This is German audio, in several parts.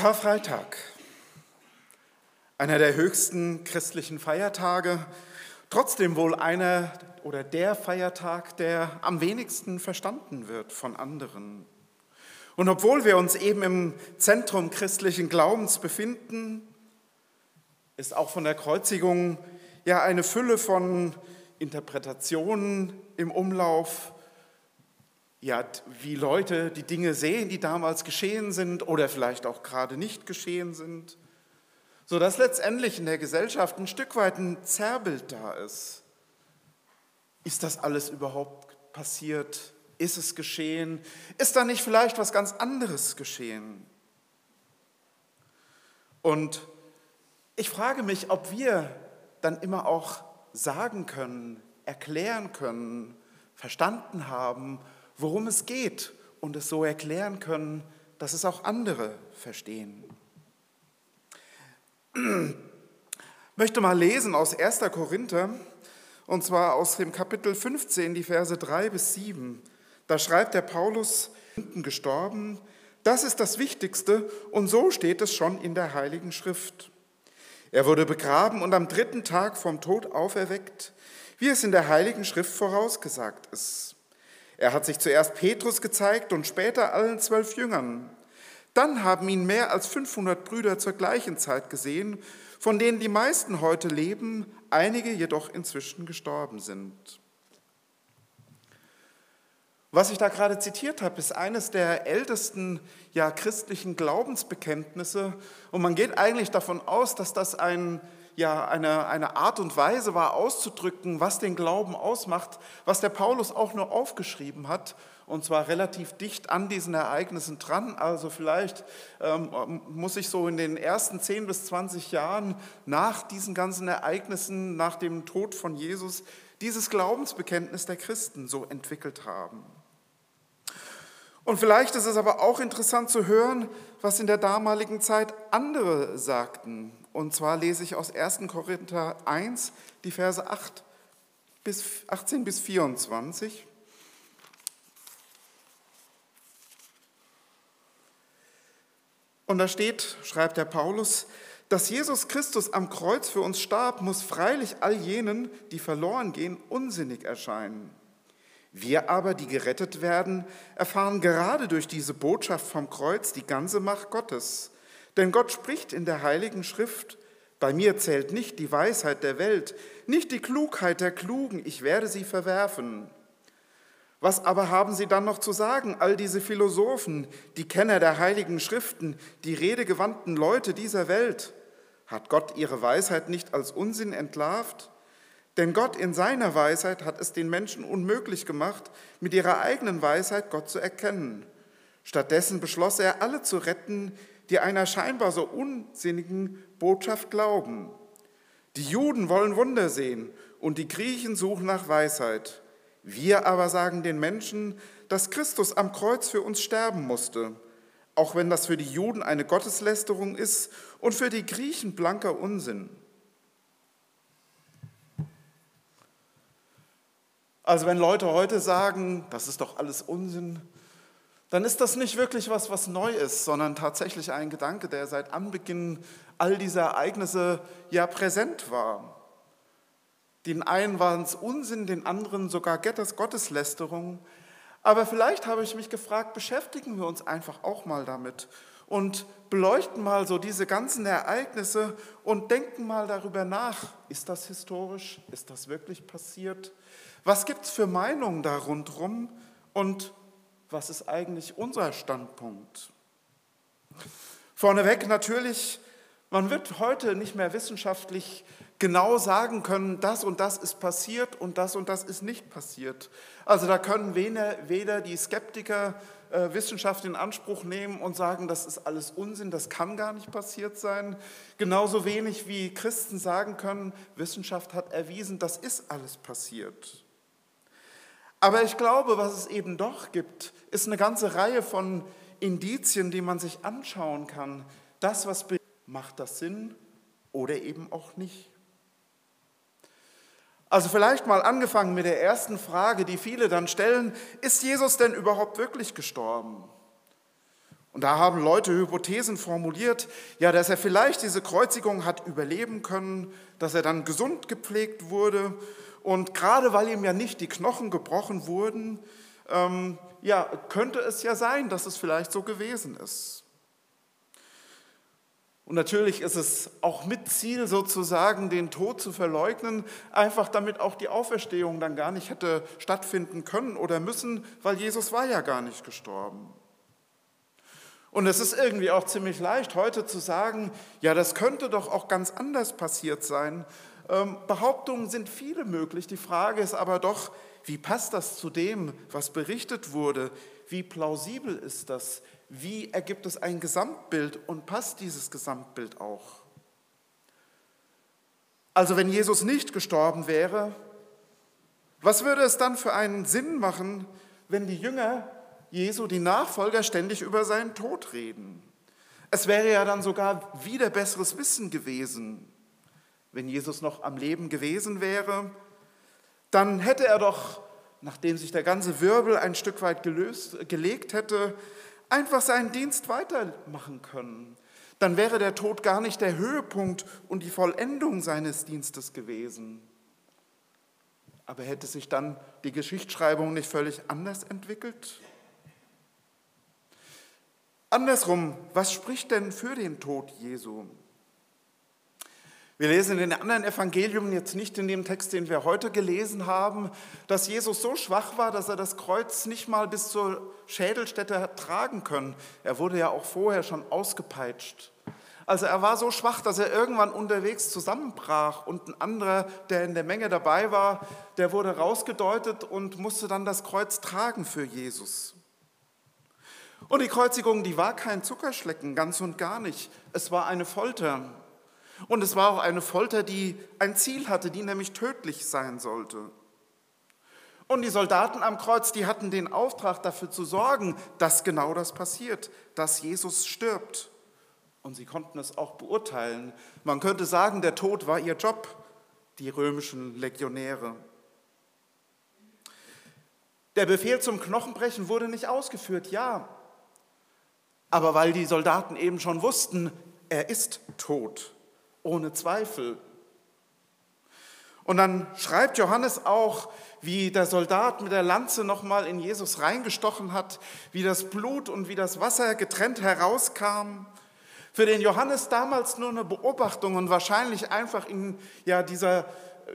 Karfreitag, einer der höchsten christlichen Feiertage, trotzdem wohl einer oder der Feiertag, der am wenigsten verstanden wird von anderen. Und obwohl wir uns eben im Zentrum christlichen Glaubens befinden, ist auch von der Kreuzigung ja eine Fülle von Interpretationen im Umlauf, ja, wie Leute die Dinge sehen, die damals geschehen sind oder vielleicht auch gerade nicht geschehen sind, sodass letztendlich in der Gesellschaft ein Stück weit ein Zerrbild da ist. Ist das alles überhaupt passiert? Ist es geschehen? Ist da nicht vielleicht was ganz anderes geschehen? Und ich frage mich, ob wir dann immer auch sagen können, erklären können, verstanden haben, worum es geht und es so erklären können, dass es auch andere verstehen. Ich möchte mal lesen aus 1. Korinther, und zwar aus dem Kapitel 15, die Verse 3 bis 7. Da schreibt der Paulus, gestorben, das ist das Wichtigste und so steht es schon in der Heiligen Schrift. Er wurde begraben und am dritten Tag vom Tod auferweckt, wie es in der Heiligen Schrift vorausgesagt ist. Er hat sich zuerst Petrus gezeigt und später allen zwölf Jüngern. Dann haben ihn mehr als 500 Brüder zur gleichen Zeit gesehen, von denen die meisten heute leben, einige jedoch inzwischen gestorben sind. Was ich da gerade zitiert habe, ist eines der ältesten ja, christlichen Glaubensbekenntnisse. Und man geht eigentlich davon aus, dass das ein ja eine, eine Art und Weise war, auszudrücken, was den Glauben ausmacht, was der Paulus auch nur aufgeschrieben hat, und zwar relativ dicht an diesen Ereignissen dran. Also vielleicht ähm, muss ich so in den ersten 10 bis 20 Jahren nach diesen ganzen Ereignissen, nach dem Tod von Jesus, dieses Glaubensbekenntnis der Christen so entwickelt haben. Und vielleicht ist es aber auch interessant zu hören, was in der damaligen Zeit andere sagten. Und zwar lese ich aus 1. Korinther 1, die Verse 8 bis 18 bis 24. Und da steht, schreibt der Paulus, dass Jesus Christus am Kreuz für uns starb, muss freilich all jenen, die verloren gehen, unsinnig erscheinen. Wir aber, die gerettet werden, erfahren gerade durch diese Botschaft vom Kreuz die ganze Macht Gottes. Denn Gott spricht in der heiligen Schrift, bei mir zählt nicht die Weisheit der Welt, nicht die Klugheit der Klugen, ich werde sie verwerfen. Was aber haben sie dann noch zu sagen, all diese Philosophen, die Kenner der heiligen Schriften, die redegewandten Leute dieser Welt? Hat Gott ihre Weisheit nicht als Unsinn entlarvt? Denn Gott in seiner Weisheit hat es den Menschen unmöglich gemacht, mit ihrer eigenen Weisheit Gott zu erkennen. Stattdessen beschloss er, alle zu retten, die einer scheinbar so unsinnigen Botschaft glauben. Die Juden wollen Wunder sehen und die Griechen suchen nach Weisheit. Wir aber sagen den Menschen, dass Christus am Kreuz für uns sterben musste, auch wenn das für die Juden eine Gotteslästerung ist und für die Griechen blanker Unsinn. Also wenn Leute heute sagen, das ist doch alles Unsinn, dann ist das nicht wirklich was, was neu ist, sondern tatsächlich ein Gedanke, der seit Anbeginn all dieser Ereignisse ja präsent war. Den einen waren es Unsinn, den anderen sogar Gotteslästerung. Aber vielleicht habe ich mich gefragt, beschäftigen wir uns einfach auch mal damit und beleuchten mal so diese ganzen Ereignisse und denken mal darüber nach. Ist das historisch? Ist das wirklich passiert? Was gibt es für Meinungen da rundherum? Und was ist eigentlich unser Standpunkt? Vorneweg natürlich, man wird heute nicht mehr wissenschaftlich genau sagen können, das und das ist passiert und das und das ist nicht passiert. Also da können weder, die Skeptiker äh, Wissenschaft in Anspruch nehmen und sagen, das ist alles Unsinn, das kann gar nicht passiert sein. Genauso wenig wie Christen sagen können, Wissenschaft hat erwiesen, das ist alles passiert. Aber ich glaube, was es eben doch gibt, ist eine ganze Reihe von Indizien, die man sich anschauen kann. Das, was macht das Sinn oder eben auch nicht. Also vielleicht mal angefangen mit der ersten Frage, die viele dann stellen, ist Jesus denn überhaupt wirklich gestorben? Und da haben Leute Hypothesen formuliert, ja, dass er vielleicht diese Kreuzigung hat überleben können, dass er dann gesund gepflegt wurde und gerade weil ihm ja nicht die Knochen gebrochen wurden, ähm, ja, könnte es ja sein, dass es vielleicht so gewesen ist. Und natürlich ist es auch mit Ziel sozusagen, den Tod zu verleugnen, einfach damit auch die Auferstehung dann gar nicht hätte stattfinden können oder müssen, weil Jesus war ja gar nicht gestorben. Und es ist irgendwie auch ziemlich leicht heute zu sagen, ja, das könnte doch auch ganz anders passiert sein. Ähm, Behauptungen sind viele möglich. Die Frage ist aber doch, wie passt das zu dem, was berichtet wurde? Wie plausibel ist das? Wie ergibt es ein Gesamtbild und passt dieses Gesamtbild auch? Also wenn Jesus nicht gestorben wäre, was würde es dann für einen Sinn machen, wenn die Jünger Jesu, die Nachfolger, ständig über seinen Tod reden? Es wäre ja dann sogar wieder besseres Wissen gewesen. Wenn Jesus noch am Leben gewesen wäre, dann hätte er doch, nachdem sich der ganze Wirbel ein Stück weit gelöst, gelegt hätte, einfach seinen Dienst weitermachen können. Dann wäre der Tod gar nicht der Höhepunkt und die Vollendung seines Dienstes gewesen. Aber hätte sich dann die Geschichtsschreibung nicht völlig anders entwickelt? Andersrum, was spricht denn für den Tod Jesu? Wir lesen in den anderen Evangelien, jetzt nicht in dem Text, den wir heute gelesen haben, dass Jesus so schwach war, dass er das Kreuz nicht mal bis zur Schädelstätte hat tragen können. Er wurde ja auch vorher schon ausgepeitscht. Also er war so schwach, dass er irgendwann unterwegs zusammenbrach und ein anderer, der in der Menge dabei war, der wurde rausgedeutet und musste dann das Kreuz tragen für Jesus. Und die Kreuzigung, die war kein Zuckerschlecken, ganz und gar nicht. Es war eine Folter. Und es war auch eine Folter, die ein Ziel hatte, die nämlich tödlich sein sollte. Und die Soldaten am Kreuz, die hatten den Auftrag dafür zu sorgen, dass genau das passiert, dass Jesus stirbt. Und sie konnten es auch beurteilen. Man könnte sagen, der Tod war ihr Job, die römischen Legionäre. Der Befehl zum Knochenbrechen wurde nicht ausgeführt, ja. Aber weil die Soldaten eben schon wussten, er ist tot ohne Zweifel. Und dann schreibt Johannes auch, wie der Soldat mit der Lanze nochmal in Jesus reingestochen hat, wie das Blut und wie das Wasser getrennt herauskam. Für den Johannes damals nur eine Beobachtung und wahrscheinlich einfach in ja, dieser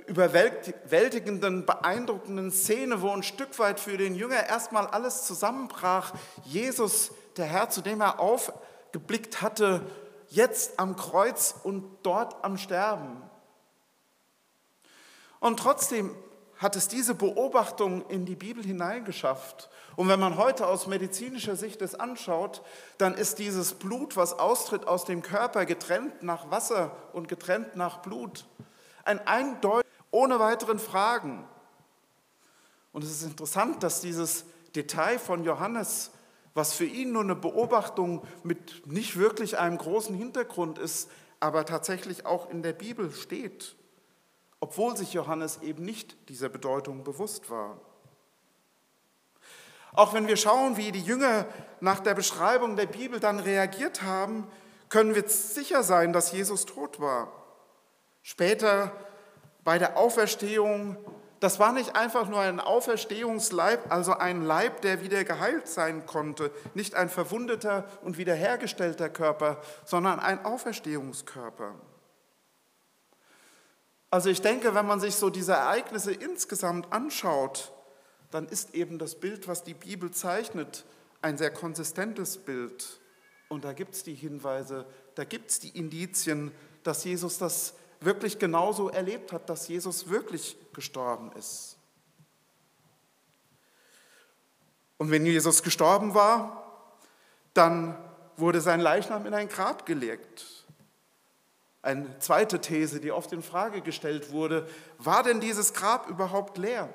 überwältigenden, beeindruckenden Szene, wo ein Stück weit für den Jünger erstmal alles zusammenbrach. Jesus, der Herr, zu dem er aufgeblickt hatte, jetzt am Kreuz und dort am Sterben. Und trotzdem hat es diese Beobachtung in die Bibel hineingeschafft. Und wenn man heute aus medizinischer Sicht es anschaut, dann ist dieses Blut, was austritt aus dem Körper, getrennt nach Wasser und getrennt nach Blut. Ein eindeutig, ohne weiteren Fragen. Und es ist interessant, dass dieses Detail von Johannes was für ihn nur eine Beobachtung mit nicht wirklich einem großen Hintergrund ist, aber tatsächlich auch in der Bibel steht, obwohl sich Johannes eben nicht dieser Bedeutung bewusst war. Auch wenn wir schauen, wie die Jünger nach der Beschreibung der Bibel dann reagiert haben, können wir sicher sein, dass Jesus tot war. Später bei der Auferstehung das war nicht einfach nur ein Auferstehungsleib, also ein Leib, der wieder geheilt sein konnte, nicht ein verwundeter und wiederhergestellter Körper, sondern ein Auferstehungskörper. Also ich denke, wenn man sich so diese Ereignisse insgesamt anschaut, dann ist eben das Bild, was die Bibel zeichnet, ein sehr konsistentes Bild. Und da gibt es die Hinweise, da gibt es die Indizien, dass Jesus das wirklich genauso erlebt hat, dass Jesus wirklich gestorben ist. Und wenn Jesus gestorben war, dann wurde sein Leichnam in ein Grab gelegt. Eine zweite These, die oft in Frage gestellt wurde, war denn dieses Grab überhaupt leer?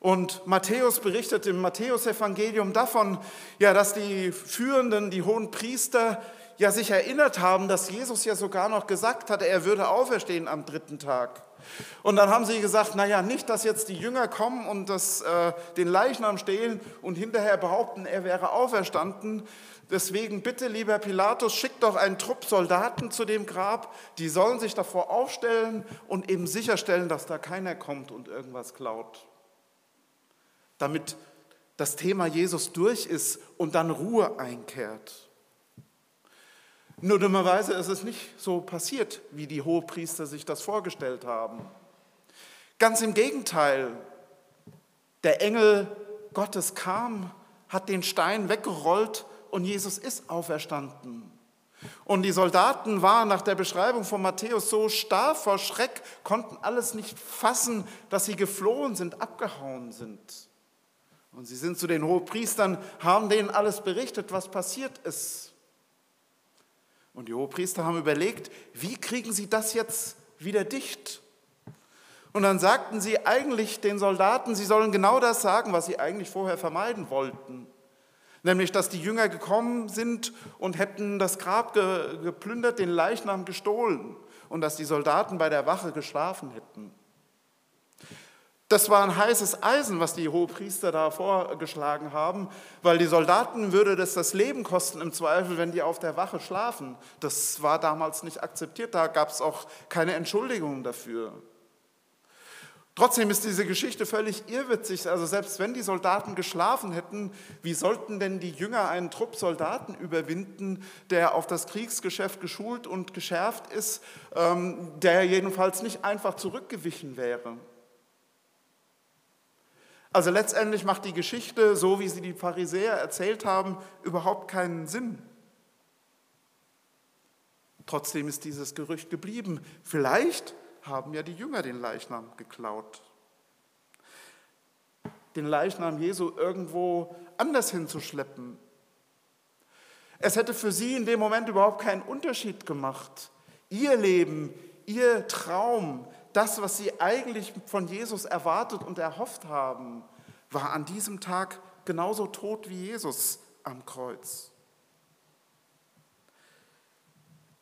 Und Matthäus berichtet im Matthäusevangelium davon, ja, dass die Führenden, die hohen Priester ja sich erinnert haben, dass Jesus ja sogar noch gesagt hatte, er würde auferstehen am dritten Tag. Und dann haben sie gesagt, naja, nicht, dass jetzt die Jünger kommen und das, äh, den Leichnam stehlen und hinterher behaupten, er wäre auferstanden. Deswegen bitte, lieber Pilatus, schick doch einen Trupp Soldaten zu dem Grab, die sollen sich davor aufstellen und eben sicherstellen, dass da keiner kommt und irgendwas klaut. Damit das Thema Jesus durch ist und dann Ruhe einkehrt. Nur dummerweise ist es nicht so passiert, wie die Hohepriester sich das vorgestellt haben. Ganz im Gegenteil, der Engel Gottes kam, hat den Stein weggerollt und Jesus ist auferstanden. Und die Soldaten waren nach der Beschreibung von Matthäus so starr vor Schreck, konnten alles nicht fassen, dass sie geflohen sind, abgehauen sind. Und sie sind zu den Hohepriestern, haben denen alles berichtet, was passiert ist. Und die Hohepriester haben überlegt, wie kriegen sie das jetzt wieder dicht? Und dann sagten sie eigentlich den Soldaten, sie sollen genau das sagen, was sie eigentlich vorher vermeiden wollten. Nämlich, dass die Jünger gekommen sind und hätten das Grab geplündert, den Leichnam gestohlen und dass die Soldaten bei der Wache geschlafen hätten. Das war ein heißes Eisen, was die Hohepriester da vorgeschlagen haben, weil die Soldaten würde das das Leben kosten im Zweifel, wenn die auf der Wache schlafen. Das war damals nicht akzeptiert, da gab es auch keine Entschuldigung dafür. Trotzdem ist diese Geschichte völlig irrwitzig. Also selbst wenn die Soldaten geschlafen hätten, wie sollten denn die Jünger einen Trupp Soldaten überwinden, der auf das Kriegsgeschäft geschult und geschärft ist, ähm, der jedenfalls nicht einfach zurückgewichen wäre? Also letztendlich macht die Geschichte, so wie sie die Pharisäer erzählt haben, überhaupt keinen Sinn. Trotzdem ist dieses Gerücht geblieben. Vielleicht haben ja die Jünger den Leichnam geklaut. Den Leichnam Jesu irgendwo anders hinzuschleppen. Es hätte für sie in dem Moment überhaupt keinen Unterschied gemacht. Ihr Leben, ihr Traum, das, was sie eigentlich von Jesus erwartet und erhofft haben, war an diesem Tag genauso tot wie Jesus am Kreuz.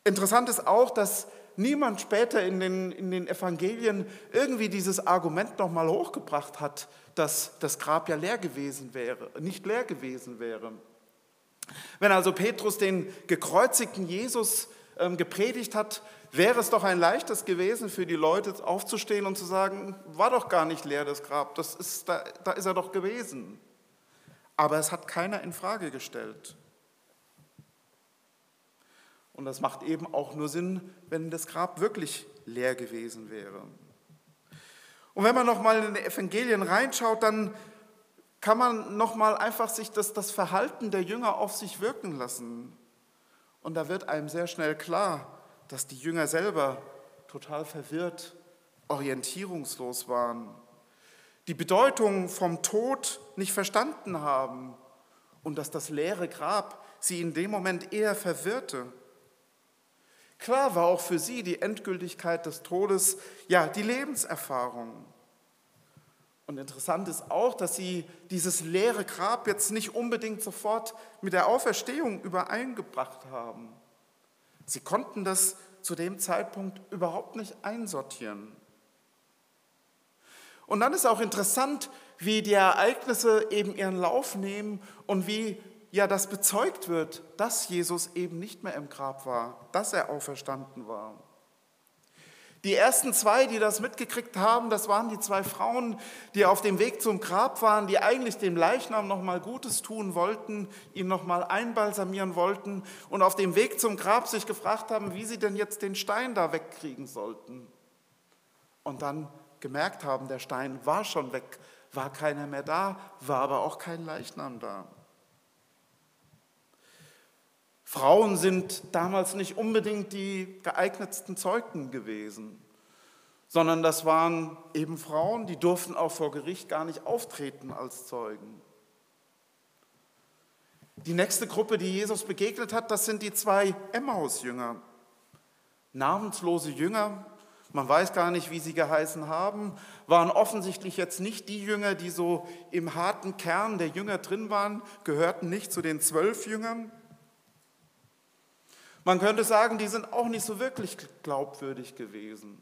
Interessant ist auch, dass niemand später in den, in den Evangelien irgendwie dieses Argument nochmal hochgebracht hat, dass das Grab ja leer gewesen wäre, nicht leer gewesen wäre. Wenn also Petrus den gekreuzigten Jesus gepredigt hat, wäre es doch ein leichtes gewesen für die Leute aufzustehen und zu sagen, war doch gar nicht leer das Grab, das ist, da, da ist er doch gewesen. Aber es hat keiner in Frage gestellt. Und das macht eben auch nur Sinn, wenn das Grab wirklich leer gewesen wäre. Und wenn man nochmal in die Evangelien reinschaut, dann kann man nochmal einfach sich das, das Verhalten der Jünger auf sich wirken lassen. Und da wird einem sehr schnell klar, dass die Jünger selber total verwirrt, orientierungslos waren, die Bedeutung vom Tod nicht verstanden haben und dass das leere Grab sie in dem Moment eher verwirrte. Klar war auch für sie die Endgültigkeit des Todes, ja, die Lebenserfahrung. Und interessant ist auch, dass sie dieses leere Grab jetzt nicht unbedingt sofort mit der Auferstehung übereingebracht haben. Sie konnten das zu dem Zeitpunkt überhaupt nicht einsortieren. Und dann ist auch interessant, wie die Ereignisse eben ihren Lauf nehmen und wie ja das bezeugt wird, dass Jesus eben nicht mehr im Grab war, dass er auferstanden war. Die ersten zwei, die das mitgekriegt haben, das waren die zwei Frauen, die auf dem Weg zum Grab waren, die eigentlich dem Leichnam noch mal Gutes tun wollten, ihn noch mal einbalsamieren wollten und auf dem Weg zum Grab sich gefragt haben, wie sie denn jetzt den Stein da wegkriegen sollten. Und dann gemerkt haben, der Stein war schon weg, war keiner mehr da, war aber auch kein Leichnam da. Frauen sind damals nicht unbedingt die geeignetsten Zeugen gewesen, sondern das waren eben Frauen, die durften auch vor Gericht gar nicht auftreten als Zeugen. Die nächste Gruppe, die Jesus begegnet hat, das sind die zwei Emmaus-Jünger. Namenslose Jünger, man weiß gar nicht, wie sie geheißen haben, waren offensichtlich jetzt nicht die Jünger, die so im harten Kern der Jünger drin waren, gehörten nicht zu den zwölf Jüngern, man könnte sagen, die sind auch nicht so wirklich glaubwürdig gewesen.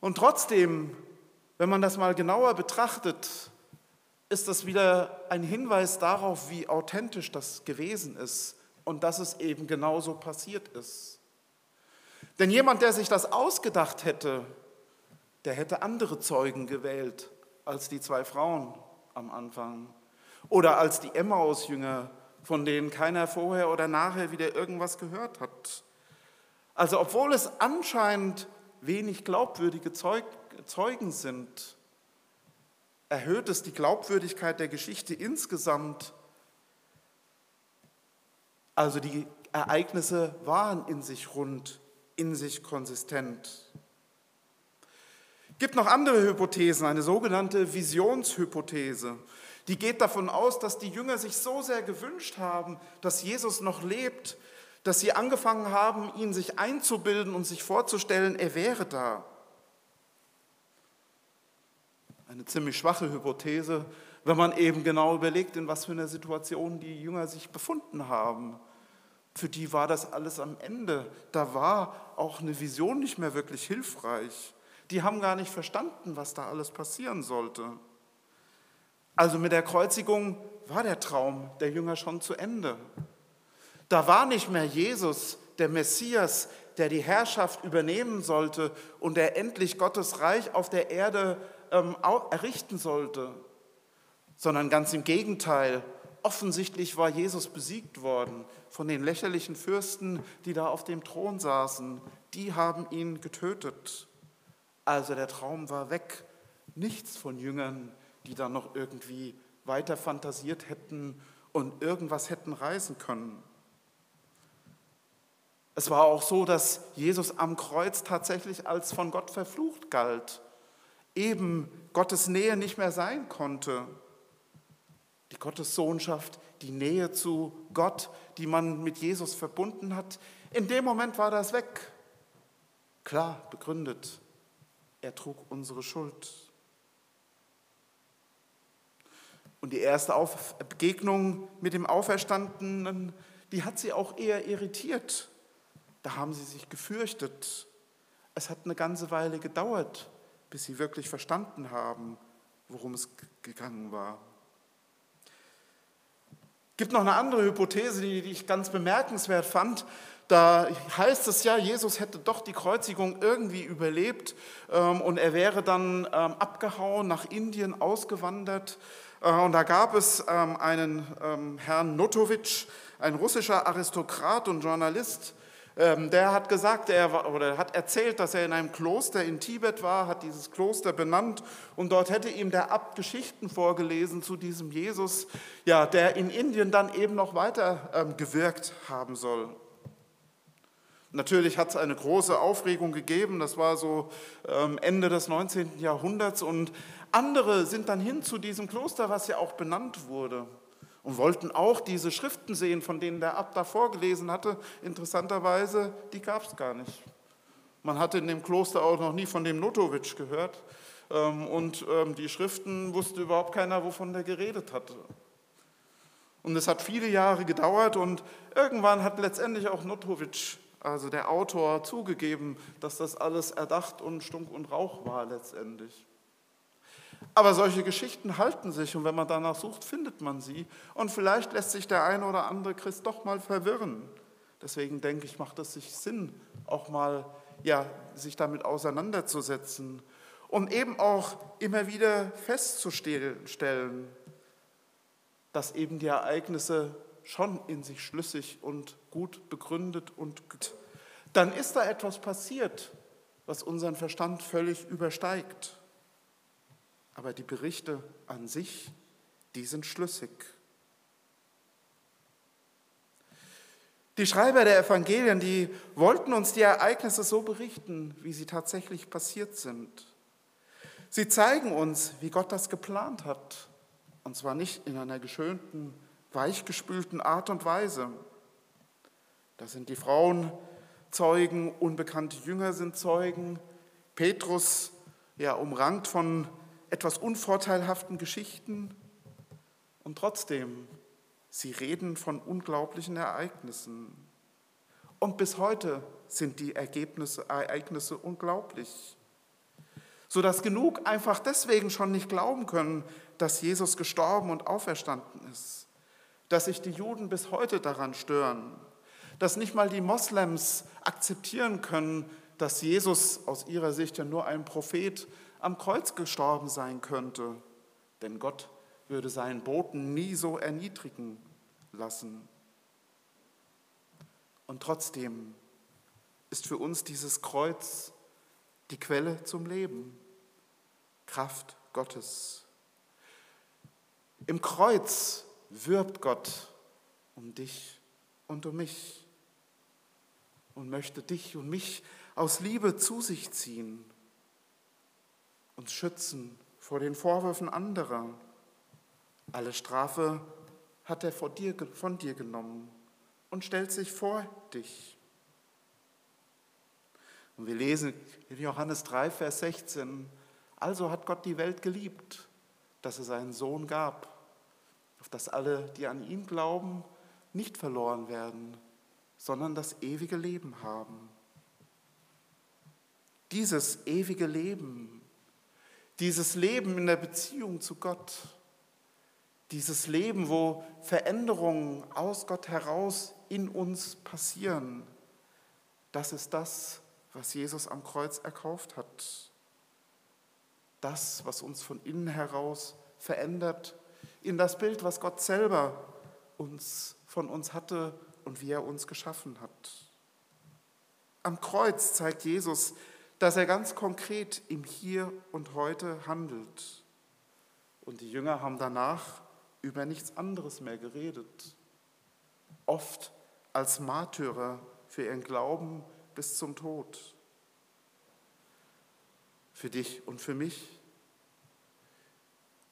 Und trotzdem, wenn man das mal genauer betrachtet, ist das wieder ein Hinweis darauf, wie authentisch das gewesen ist und dass es eben genauso passiert ist. Denn jemand, der sich das ausgedacht hätte, der hätte andere Zeugen gewählt als die zwei Frauen am Anfang oder als die Emmaus-Jünger, von denen keiner vorher oder nachher wieder irgendwas gehört hat. Also obwohl es anscheinend wenig glaubwürdige Zeugen sind, erhöht es die Glaubwürdigkeit der Geschichte insgesamt. Also die Ereignisse waren in sich rund, in sich konsistent. Es gibt noch andere Hypothesen, eine sogenannte Visionshypothese. Die geht davon aus, dass die Jünger sich so sehr gewünscht haben, dass Jesus noch lebt, dass sie angefangen haben, ihn sich einzubilden und sich vorzustellen, er wäre da. Eine ziemlich schwache Hypothese, wenn man eben genau überlegt, in was für einer Situation die Jünger sich befunden haben. Für die war das alles am Ende. Da war auch eine Vision nicht mehr wirklich hilfreich. Die haben gar nicht verstanden, was da alles passieren sollte. Also mit der Kreuzigung war der Traum der Jünger schon zu Ende. Da war nicht mehr Jesus, der Messias, der die Herrschaft übernehmen sollte und der endlich Gottes Reich auf der Erde ähm, errichten sollte, sondern ganz im Gegenteil. Offensichtlich war Jesus besiegt worden von den lächerlichen Fürsten, die da auf dem Thron saßen. Die haben ihn getötet. Also der Traum war weg. Nichts von Jüngern, die da noch irgendwie weiter fantasiert hätten und irgendwas hätten reißen können. Es war auch so, dass Jesus am Kreuz tatsächlich als von Gott verflucht galt eben Gottes Nähe nicht mehr sein konnte. Die Gottessohnschaft, die Nähe zu Gott, die man mit Jesus verbunden hat, in dem Moment war das weg. Klar, begründet. Er trug unsere Schuld. Und die erste Begegnung mit dem Auferstandenen, die hat sie auch eher irritiert. Da haben sie sich gefürchtet. Es hat eine ganze Weile gedauert, bis sie wirklich verstanden haben, worum es gegangen war. Es gibt noch eine andere Hypothese, die, ich ganz bemerkenswert fand. Da heißt es ja, Jesus hätte doch die Kreuzigung irgendwie überlebt ähm, und er wäre dann ähm, abgehauen, nach Indien ausgewandert. Äh, und da gab es ähm, einen ähm, Herrn Notowitsch, ein russischer Aristokrat und Journalist, ähm, der hat gesagt, er oder hat erzählt, dass er in einem Kloster in Tibet war, hat dieses Kloster benannt und dort hätte ihm der Abt Geschichten vorgelesen zu diesem Jesus, ja, der in Indien dann eben noch weiter gewirkt haben soll. Natürlich hat es eine große Aufregung gegeben, das war so Ende des 19. Jahrhunderts und andere sind dann hin zu diesem Kloster, was ja auch benannt wurde und wollten auch diese Schriften sehen, von denen der Abt da vorgelesen hatte. Interessanterweise, die gab es gar nicht. Man hatte in dem Kloster auch noch nie von dem Notowitsch gehört ähm, und ähm, die Schriften wusste überhaupt keiner, wovon der geredet hatte. Und es hat viele Jahre gedauert und irgendwann hat letztendlich auch Notowitsch, also der Autor, zugegeben, dass das alles erdacht und Stunk und Rauch war letztendlich. Aber solche Geschichten halten sich und wenn man danach sucht, findet man sie. Und vielleicht lässt sich der eine oder andere Christ doch mal verwirren. Deswegen denke ich, macht es sich Sinn, auch mal ja, sich damit auseinanderzusetzen und eben auch immer wieder festzustellen, dass eben die Ereignisse schon in sich schlüssig und gut begründet und gut. Dann ist da etwas passiert, was unseren Verstand völlig übersteigt. Aber die Berichte an sich, die sind schlüssig. Die Schreiber der Evangelien, die wollten uns die Ereignisse so berichten, wie sie tatsächlich passiert sind. Sie zeigen uns, wie Gott das geplant hat. Und zwar nicht in einer geschönten, weichgespülten Art und Weise. Da sind die Frauen Zeugen, unbekannte Jünger sind Zeugen, Petrus, ja, umrankt von etwas unvorteilhaften Geschichten und trotzdem, sie reden von unglaublichen Ereignissen. Und bis heute sind die Ergebnisse, Ereignisse unglaublich. sodass genug einfach deswegen schon nicht glauben können, dass Jesus gestorben und auferstanden ist, dass sich die Juden bis heute daran stören, dass nicht mal die Moslems akzeptieren können, dass Jesus aus ihrer Sicht ja nur ein Prophet am Kreuz gestorben sein könnte, denn Gott würde seinen Boten nie so erniedrigen lassen. Und trotzdem ist für uns dieses Kreuz die Quelle zum Leben, Kraft Gottes. Im Kreuz wirbt Gott um dich und um mich und möchte dich und mich aus Liebe zu sich ziehen, uns schützen vor den Vorwürfen anderer. Alle Strafe hat er von dir, von dir genommen und stellt sich vor dich. Und wir lesen in Johannes 3, Vers 16, also hat Gott die Welt geliebt, dass er seinen Sohn gab, auf dass alle, die an ihn glauben, nicht verloren werden, sondern das ewige Leben haben. Dieses ewige Leben, dieses Leben in der Beziehung zu Gott, dieses Leben, wo Veränderungen aus Gott heraus in uns passieren, das ist das, was Jesus am Kreuz erkauft hat. Das, was uns von innen heraus verändert, in das Bild, was Gott selber uns, von uns hatte und wie er uns geschaffen hat. Am Kreuz zeigt Jesus, dass er ganz konkret im Hier und Heute handelt. Und die Jünger haben danach über nichts anderes mehr geredet. Oft als Märtyrer für ihren Glauben bis zum Tod. Für dich und für mich.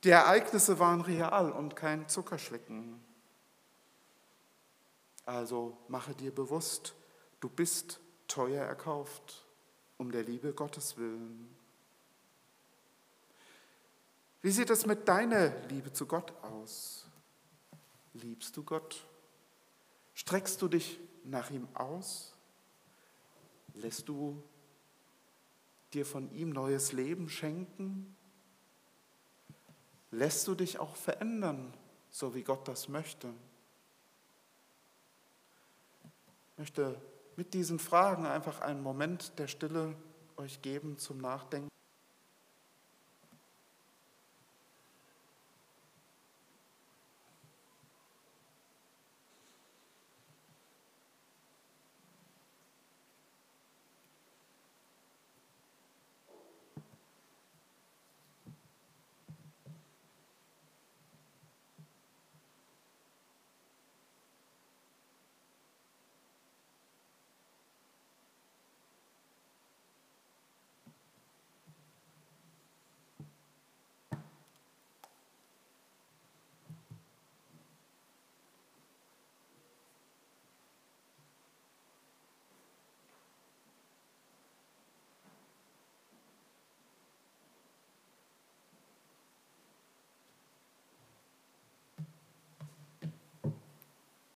Die Ereignisse waren real und kein Zuckerschlecken. Also mache dir bewusst, du bist teuer erkauft, um der Liebe Gottes willen. Wie sieht es mit deiner Liebe zu Gott aus? Liebst du Gott? Streckst du dich nach ihm aus? Lässt du dir von ihm neues Leben schenken? Lässt du dich auch verändern, so wie Gott das möchte? Ich möchte mit diesen Fragen einfach einen Moment der Stille euch geben zum Nachdenken.